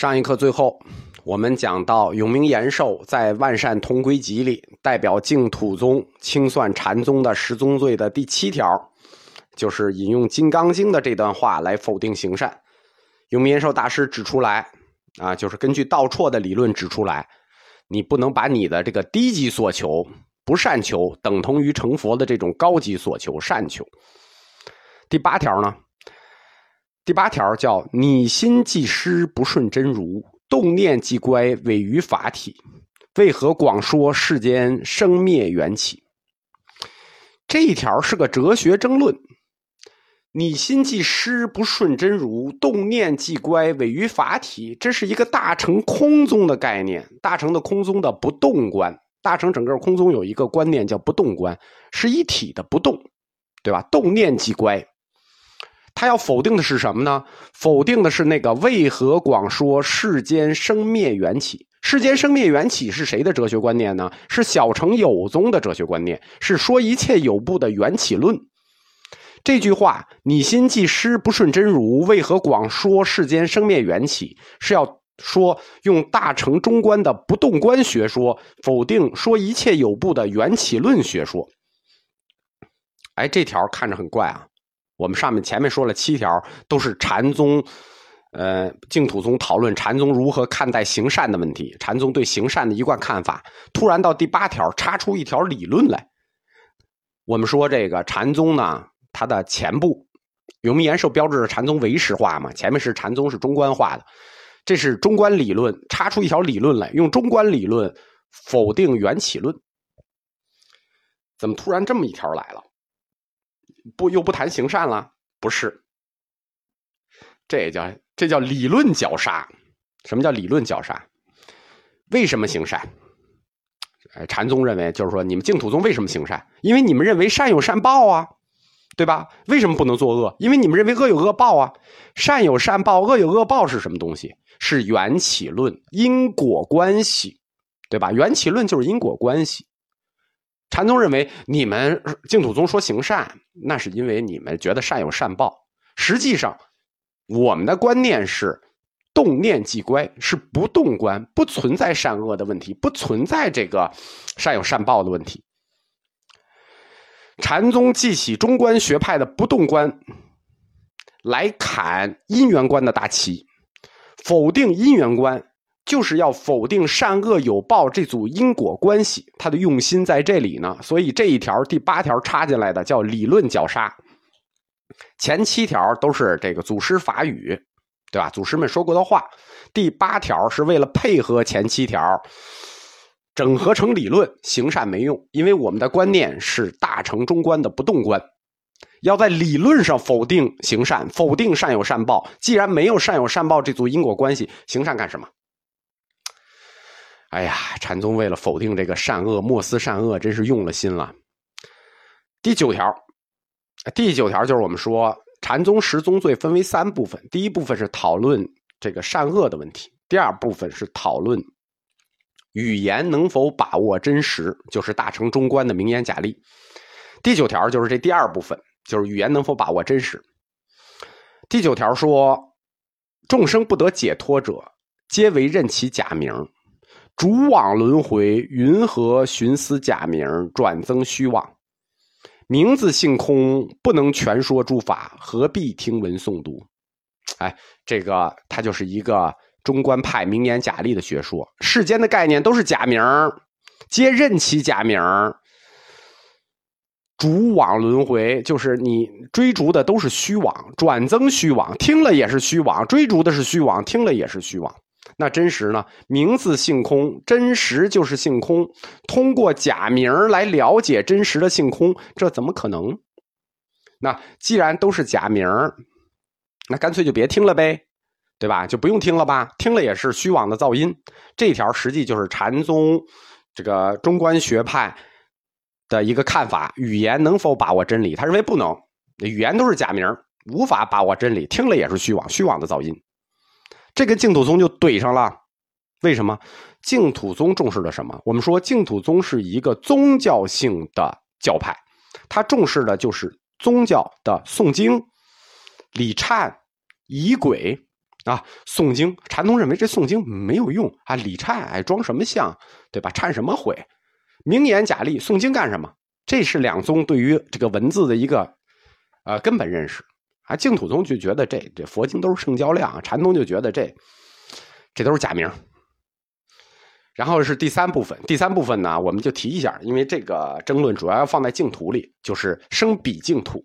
上一课最后，我们讲到永明延寿在《万善同归集》里代表净土宗清算禅宗的十宗罪的第七条，就是引用《金刚经》的这段话来否定行善。永明延寿大师指出来，啊，就是根据道绰的理论指出来，你不能把你的这个低级所求不善求等同于成佛的这种高级所求善求。第八条呢？第八条叫“你心既失，不顺真如；动念既乖，违于法体。为何广说世间生灭缘起？”这一条是个哲学争论。你心既失，不顺真如；动念既乖，违于法体。这是一个大乘空宗的概念。大乘的空宗的不动观，大乘整个空宗有一个观念叫不动观，是一体的不动，对吧？动念即乖。他要否定的是什么呢？否定的是那个为何广说世间生灭缘起？世间生灭缘起是谁的哲学观念呢？是小乘有宗的哲学观念，是说一切有部的缘起论。这句话，你心既失，不顺真如，为何广说世间生灭缘起？是要说用大乘中观的不动观学说否定说一切有部的缘起论学说。哎，这条看着很怪啊。我们上面前面说了七条，都是禅宗，呃，净土宗讨论禅宗如何看待行善的问题，禅宗对行善的一贯看法。突然到第八条，插出一条理论来。我们说这个禅宗呢，它的前部永明延寿标志着禅宗唯识化嘛，前面是禅宗是中观化的，这是中观理论，插出一条理论来，用中观理论否定缘起论。怎么突然这么一条来了？不，又不谈行善了？不是，这也叫这叫理论绞杀。什么叫理论绞杀？为什么行善？哎，禅宗认为，就是说，你们净土宗为什么行善？因为你们认为善有善报啊，对吧？为什么不能作恶？因为你们认为恶有恶报啊。善有善报，恶有恶报是什么东西？是缘起论，因果关系，对吧？缘起论就是因果关系。禅宗认为，你们净土宗说行善，那是因为你们觉得善有善报。实际上，我们的观念是动念即乖，是不动观，不存在善恶的问题，不存在这个善有善报的问题。禅宗记起中观学派的不动观，来砍因缘观的大旗，否定因缘观。就是要否定善恶有报这组因果关系，他的用心在这里呢。所以这一条第八条插进来的叫理论绞杀，前七条都是这个祖师法语，对吧？祖师们说过的话。第八条是为了配合前七条，整合成理论，行善没用，因为我们的观念是大乘中观的不动观，要在理论上否定行善，否定善有善报。既然没有善有善报这组因果关系，行善干什么？哎呀，禅宗为了否定这个善恶，莫思善恶，真是用了心了。第九条，第九条就是我们说禅宗十宗罪分为三部分，第一部分是讨论这个善恶的问题，第二部分是讨论语言能否把握真实，就是大乘中观的名言假例。第九条就是这第二部分，就是语言能否把握真实。第九条说，众生不得解脱者，皆为任其假名。逐往轮回，云何寻思假名，转增虚妄？名字性空，不能全说诸法，何必听闻诵读？哎，这个它就是一个中观派名言假例的学说。世间的概念都是假名，皆任其假名。逐往轮回，就是你追逐的都是虚妄，转增虚妄，听了也是虚妄，追逐的是虚妄，听了也是虚妄。那真实呢？名字性空，真实就是性空。通过假名来了解真实的性空，这怎么可能？那既然都是假名那干脆就别听了呗，对吧？就不用听了吧？听了也是虚妄的噪音。这条实际就是禅宗这个中观学派的一个看法：语言能否把握真理？他认为不能，语言都是假名无法把握真理。听了也是虚妄，虚妄的噪音。这个净土宗就怼上了，为什么？净土宗重视的什么？我们说净土宗是一个宗教性的教派，它重视的就是宗教的诵经、礼忏、仪轨，啊，诵经，禅宗认为这诵经没有用啊，礼忏哎，装什么像，对吧？忏什么悔？明言假立，诵经干什么？这是两宗对于这个文字的一个呃根本认识啊。净土宗就觉得这这佛经都是圣教量，禅宗就觉得这这都是假名。然后是第三部分，第三部分呢，我们就提一下，因为这个争论主要要放在净土里，就是生彼净土。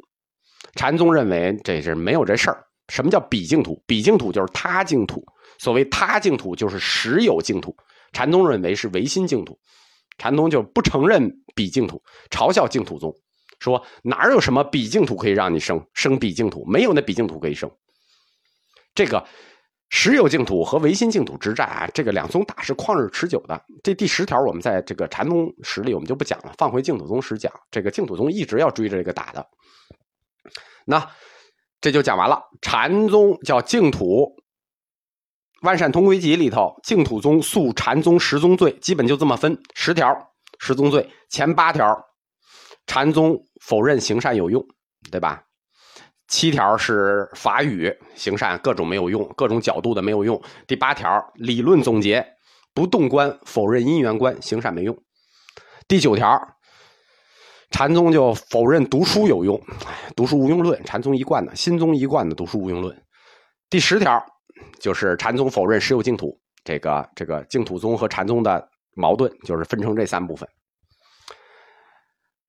禅宗认为这是没有这事儿。什么叫彼净土？彼净土就是他净土。所谓他净土，就是实有净土。禅宗认为是唯心净土，禅宗就不承认彼净土，嘲笑净土宗，说哪有什么比净土可以让你生生比净土？没有那比净土可以生。这个。实有净土和唯心净土之战啊，这个两宗打是旷日持久的。这第十条，我们在这个禅宗史里我们就不讲了，放回净土宗史讲。这个净土宗一直要追着这个打的。那这就讲完了。禅宗叫净土，《万善同归集》里头，净土宗诉禅宗十宗罪，基本就这么分十条十宗罪。前八条，禅宗否认行善有用，对吧？七条是法语行善各种没有用，各种角度的没有用。第八条理论总结不动观否认因缘观行善没用。第九条禅宗就否认读书有用，读书无用论，禅宗一贯的心宗一贯的读书无用论。第十条就是禅宗否认实有净土，这个这个净土宗和禅宗的矛盾就是分成这三部分。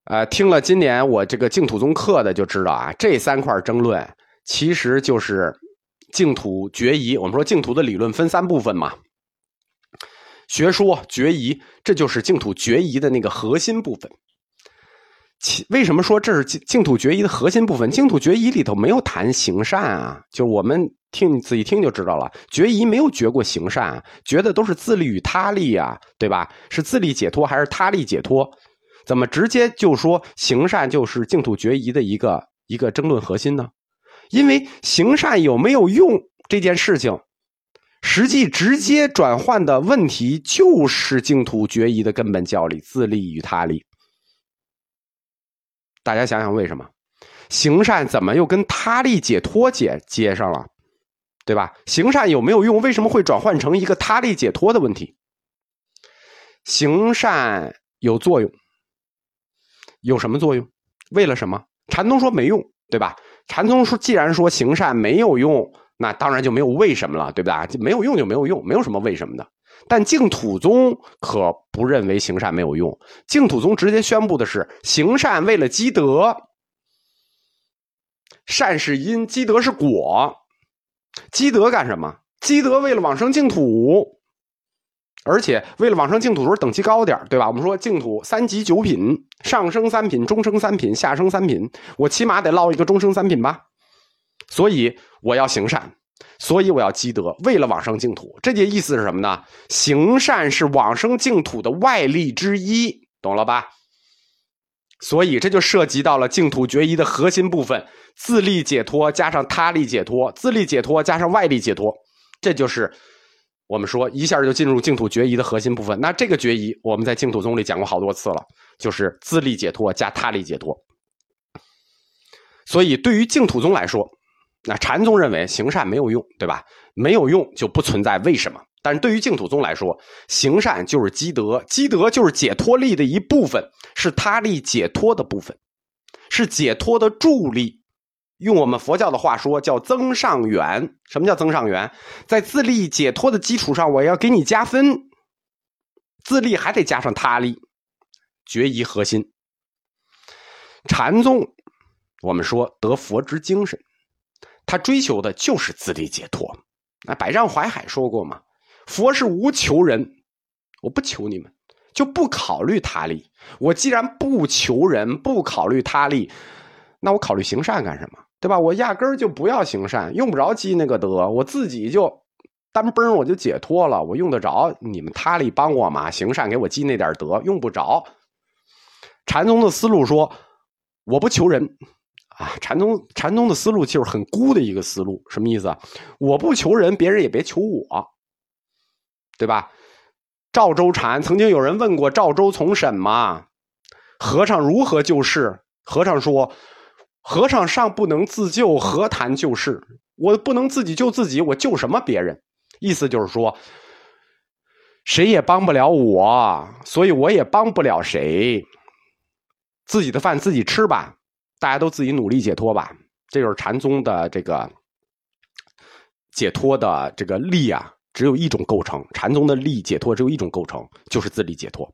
呃，听了今年我这个净土宗课的就知道啊，这三块争论其实就是净土决疑。我们说净土的理论分三部分嘛，学说决疑，这就是净土决疑的那个核心部分。其为什么说这是净土决疑的核心部分？净土决疑里头没有谈行善啊，就是我们听仔细听就知道了，决疑没有决过行善，啊觉得都是自利与他利呀，对吧？是自利解脱还是他利解脱？怎么直接就说行善就是净土决疑的一个一个争论核心呢？因为行善有没有用这件事情，实际直接转换的问题就是净土决疑的根本教理：自利与他利。大家想想为什么行善怎么又跟他利解脱接接上了？对吧？行善有没有用？为什么会转换成一个他利解脱的问题？行善有作用。有什么作用？为了什么？禅宗说没用，对吧？禅宗说，既然说行善没有用，那当然就没有为什么了，对吧？就没有用就没有用，没有什么为什么的。但净土宗可不认为行善没有用，净土宗直接宣布的是行善为了积德，善是因，积德是果。积德干什么？积德为了往生净土。而且为了往上净土时候等级高点对吧？我们说净土三级九品，上升三品，中升三品，下升三品，我起码得落一个中升三品吧。所以我要行善，所以我要积德，为了往生净土。这件意思是什么呢？行善是往生净土的外力之一，懂了吧？所以这就涉及到了净土决疑的核心部分：自力解脱加上他力解脱，自力解脱加上外力解脱，这就是。我们说一下就进入净土决疑的核心部分，那这个决疑我们在净土宗里讲过好多次了，就是自力解脱加他力解脱。所以对于净土宗来说，那禅宗认为行善没有用，对吧？没有用就不存在为什么。但是对于净土宗来说，行善就是积德，积德就是解脱力的一部分，是他力解脱的部分，是解脱的助力。用我们佛教的话说，叫增上缘。什么叫增上缘？在自利解脱的基础上，我要给你加分。自利还得加上他利，决疑核心。禅宗，我们说得佛之精神，他追求的就是自利解脱。那百丈怀海说过嘛，佛是无求人，我不求你们，就不考虑他利。我既然不求人，不考虑他利，那我考虑行善干什么？对吧？我压根儿就不要行善，用不着积那个德，我自己就单崩我就解脱了。我用得着你们他力帮我吗？行善给我积那点德，用不着。禅宗的思路说，我不求人啊。禅宗禅宗的思路就是很孤的一个思路，什么意思？我不求人，别人也别求我，对吧？赵州禅曾经有人问过赵州从审嘛，和尚如何救世？和尚说。和尚尚不能自救，何谈救世？我不能自己救自己，我救什么别人？意思就是说，谁也帮不了我，所以我也帮不了谁。自己的饭自己吃吧，大家都自己努力解脱吧。这就是禅宗的这个解脱的这个力啊，只有一种构成。禅宗的力解脱只有一种构成，就是自力解脱。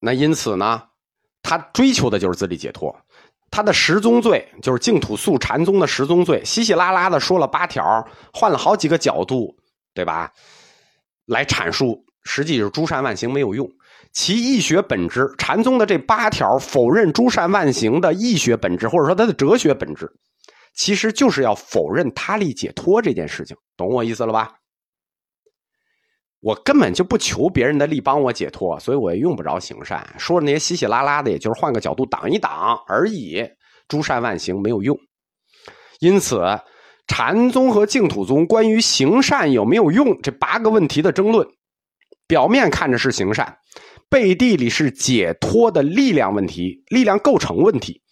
那因此呢，他追求的就是自力解脱。他的十宗罪就是净土素禅宗的十宗罪，稀稀拉拉的说了八条，换了好几个角度，对吧？来阐述，实际是诸善万行没有用。其义学本质，禅宗的这八条否认诸善万行的义学本质，或者说它的哲学本质，其实就是要否认他力解脱这件事情，懂我意思了吧？我根本就不求别人的力帮我解脱，所以我也用不着行善。说那些稀稀拉拉的，也就是换个角度挡一挡而已。诸善万行没有用，因此禅宗和净土宗关于行善有没有用这八个问题的争论，表面看着是行善。背地里是解脱的力量问题，力量构成问题，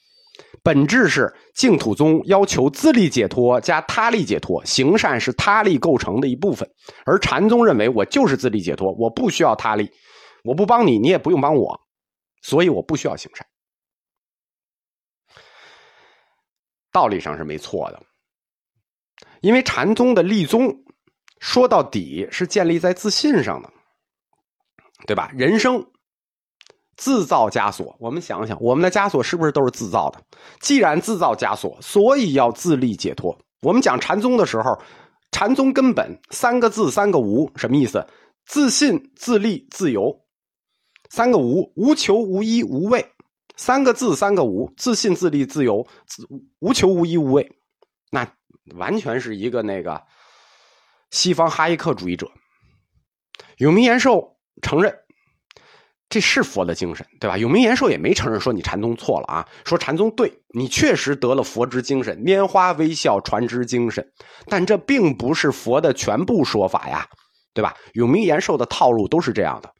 本质是净土宗要求自力解脱加他力解脱，行善是他力构成的一部分，而禅宗认为我就是自力解脱，我不需要他力，我不帮你，你也不用帮我，所以我不需要行善。道理上是没错的，因为禅宗的立宗说到底是建立在自信上的，对吧？人生。自造枷锁，我们想想，我们的枷锁是不是都是自造的？既然自造枷锁，所以要自力解脱。我们讲禅宗的时候，禅宗根本三个字，三个无，什么意思？自信、自立、自由。三个无：无求、无依、无畏。三个字，三个无：自信、自立、自由。自无求、无依、无畏。那完全是一个那个西方哈耶克主义者。永明延寿承认。这是佛的精神，对吧？永明延寿也没承认说你禅宗错了啊，说禅宗对你确实得了佛之精神，拈花微笑传之精神，但这并不是佛的全部说法呀，对吧？永明延寿的套路都是这样的，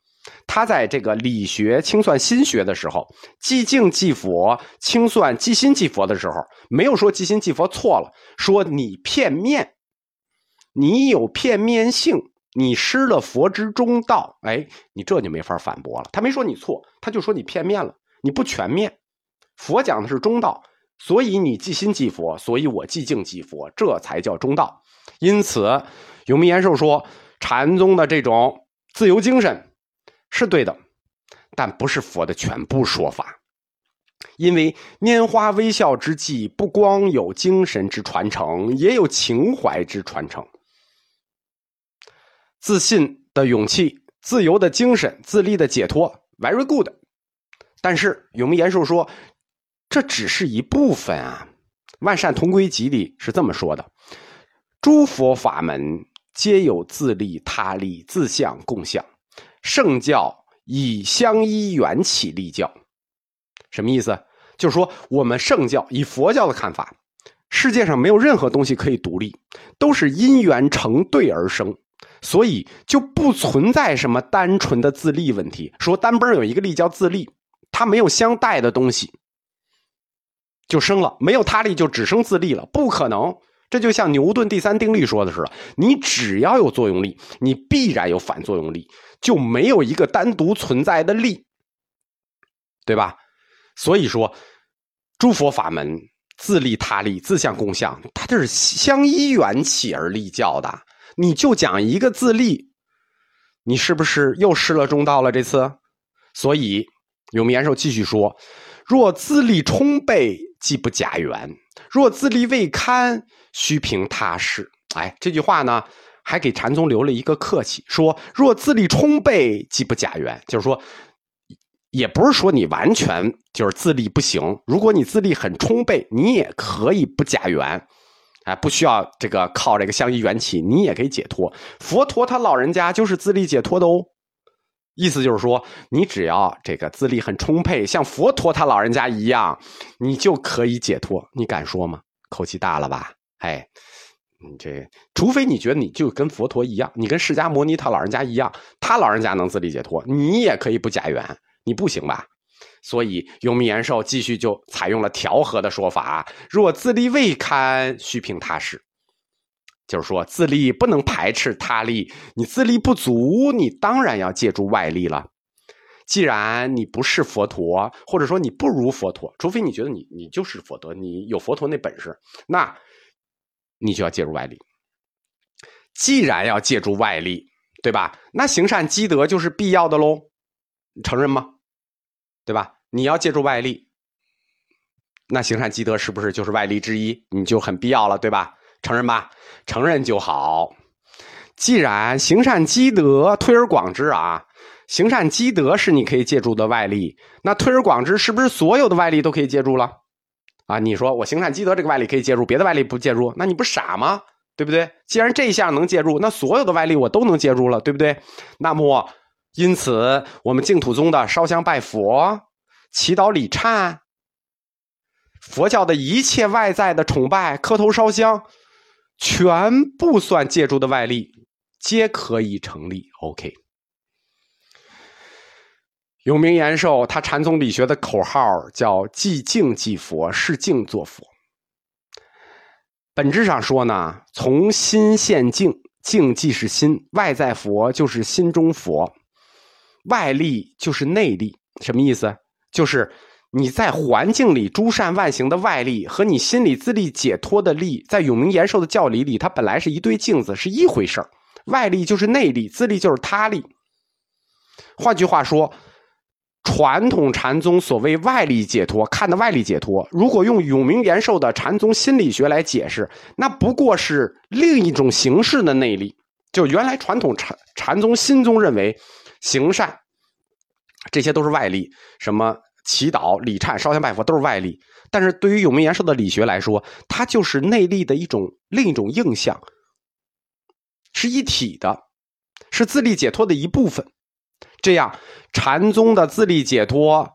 他在这个理学清算心学的时候，寂静即佛，清算即心即佛的时候，没有说即心即佛错了，说你片面，你有片面性。你失了佛之中道，哎，你这就没法反驳了。他没说你错，他就说你片面了，你不全面。佛讲的是中道，所以你即心即佛，所以我即境即佛，这才叫中道。因此，永明延寿说禅宗的这种自由精神是对的，但不是佛的全部说法。因为拈花微笑之际，不光有精神之传承，也有情怀之传承。自信的勇气、自由的精神、自立的解脱，very good。但是永明延寿说，这只是一部分啊。《万善同归集》里是这么说的：诸佛法门皆有自利、他利、自相、共相。圣教以相依缘起立教，什么意思？就是说，我们圣教以佛教的看法，世界上没有任何东西可以独立，都是因缘成对而生。所以就不存在什么单纯的自立问题。说单崩有一个力叫自立，它没有相带的东西，就生了；没有他力，就只生自立了。不可能，这就像牛顿第三定律说的似的：你只要有作用力，你必然有反作用力，就没有一个单独存在的力，对吧？所以说，诸佛法门自利他利、自相共相，它这是相依缘起而立教的。你就讲一个自立，你是不是又失了中道了？这次，所以永明延寿继续说：“若自立充沛，即不假缘；若自立未堪，须凭他事。”哎，这句话呢，还给禅宗留了一个客气，说：“若自立充沛，即不假缘。”就是说，也不是说你完全就是自立不行。如果你自立很充沛，你也可以不假缘。哎，不需要这个靠这个相依缘起，你也可以解脱。佛陀他老人家就是自力解脱的哦。意思就是说，你只要这个资力很充沛，像佛陀他老人家一样，你就可以解脱。你敢说吗？口气大了吧？哎，你这除非你觉得你就跟佛陀一样，你跟释迦牟尼他老人家一样，他老人家能自力解脱，你也可以不假缘，你不行吧？所以永明延寿继续就采用了调和的说法：若自力未堪，须凭他事。就是说，自力不能排斥他力，你自力不足，你当然要借助外力了。既然你不是佛陀，或者说你不如佛陀，除非你觉得你你就是佛陀，你有佛陀那本事，那你就要借助外力。既然要借助外力，对吧？那行善积德就是必要的喽，你承认吗？对吧？你要借助外力，那行善积德是不是就是外力之一？你就很必要了，对吧？承认吧，承认就好。既然行善积德，推而广之啊，行善积德是你可以借助的外力，那推而广之是不是所有的外力都可以借助了？啊，你说我行善积德这个外力可以借助，别的外力不借助，那你不傻吗？对不对？既然这一项能借助，那所有的外力我都能借助了，对不对？那么，因此我们净土宗的烧香拜佛、祈祷礼忏、佛教的一切外在的崇拜、磕头烧香，全部算借助的外力，皆可以成立。OK。永明延寿，他禅宗理学的口号叫“寂静即佛，是静作佛”。本质上说呢，从心现境，境即是心，外在佛就是心中佛，外力就是内力。什么意思？就是你在环境里诸善万行的外力和你心里自力解脱的力，在永明延寿的教理里，它本来是一对镜子，是一回事外力就是内力，自力就是他力。换句话说。传统禅宗所谓外力解脱，看的外力解脱，如果用永明延寿的禅宗心理学来解释，那不过是另一种形式的内力。就原来传统禅禅宗心宗认为，行善这些都是外力，什么祈祷、礼忏、烧香拜佛都是外力。但是对于永明延寿的理学来说，它就是内力的一种另一种映像，是一体的，是自力解脱的一部分。这样，禅宗的自力解脱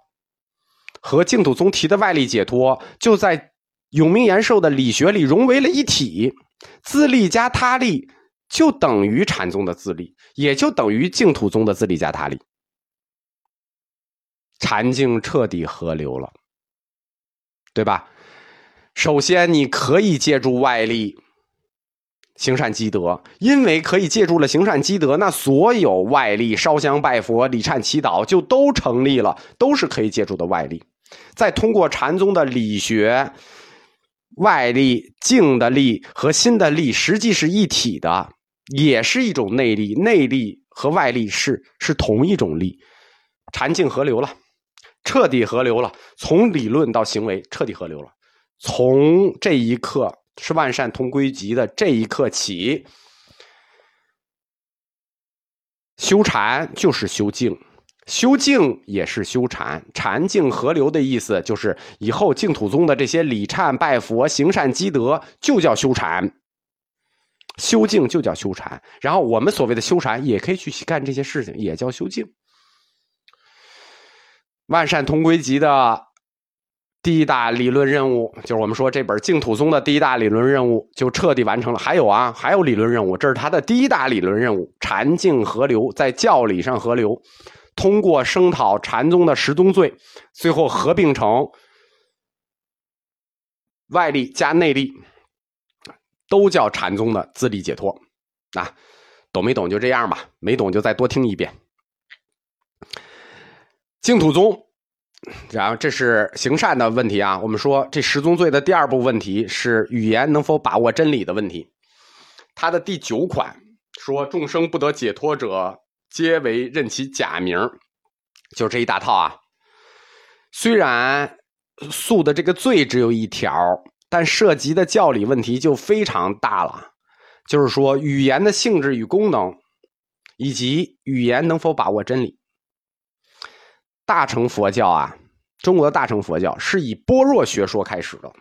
和净土宗提的外力解脱，就在永明延寿的理学里融为了一体。自力加他力，就等于禅宗的自力，也就等于净土宗的自力加他力。禅境彻底合流了，对吧？首先，你可以借助外力。行善积德，因为可以借助了行善积德，那所有外力烧香拜佛、礼忏祈祷就都成立了，都是可以借助的外力。再通过禅宗的理学，外力、静的力和心的力实际是一体的，也是一种内力。内力和外力是是同一种力，禅境合流了，彻底合流了，从理论到行为彻底合流了。从这一刻。是万善同归集的这一刻起，修禅就是修静，修静也是修禅，禅静合流的意思就是以后净土宗的这些礼忏拜佛、行善积德就叫修禅，修静就叫修禅。然后我们所谓的修禅也可以去干这些事情，也叫修静。万善同归集的。第一大理论任务就是我们说这本净土宗的第一大理论任务就彻底完成了。还有啊，还有理论任务，这是他的第一大理论任务：禅净合流，在教理上合流，通过声讨禅宗的十宗罪，最后合并成外力加内力，都叫禅宗的自力解脱。啊，懂没懂就这样吧，没懂就再多听一遍。净土宗。然后这是行善的问题啊。我们说这十宗罪的第二步问题是语言能否把握真理的问题。它的第九款说众生不得解脱者，皆为任其假名，就这一大套啊。虽然诉的这个罪只有一条，但涉及的教理问题就非常大了。就是说语言的性质与功能，以及语言能否把握真理。大乘佛教啊，中国的大乘佛教是以般若学说开始的。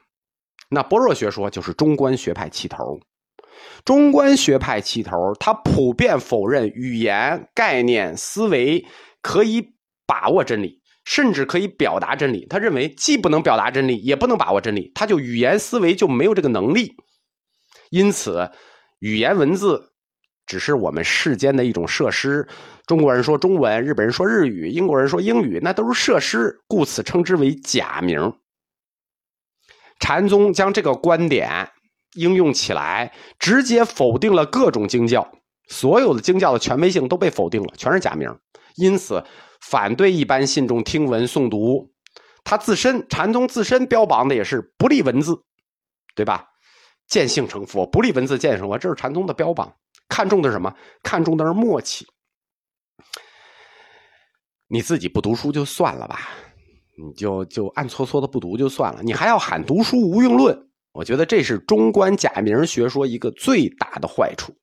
那般若学说就是中观学派起头。中观学派起头，他普遍否认语言、概念、思维可以把握真理，甚至可以表达真理。他认为既不能表达真理，也不能把握真理，他就语言思维就没有这个能力。因此，语言文字只是我们世间的一种设施。中国人说中文，日本人说日语，英国人说英语，那都是设施，故此称之为假名。禅宗将这个观点应用起来，直接否定了各种经教，所有的经教的权威性都被否定了，全是假名。因此，反对一般信众听闻诵读。他自身禅宗自身标榜的也是不立文字，对吧？见性成佛，不立文字见性成佛，这是禅宗的标榜。看重的是什么？看重的是默契。你自己不读书就算了吧，你就就暗搓搓的不读就算了，你还要喊读书无用论，我觉得这是中观假名学说一个最大的坏处。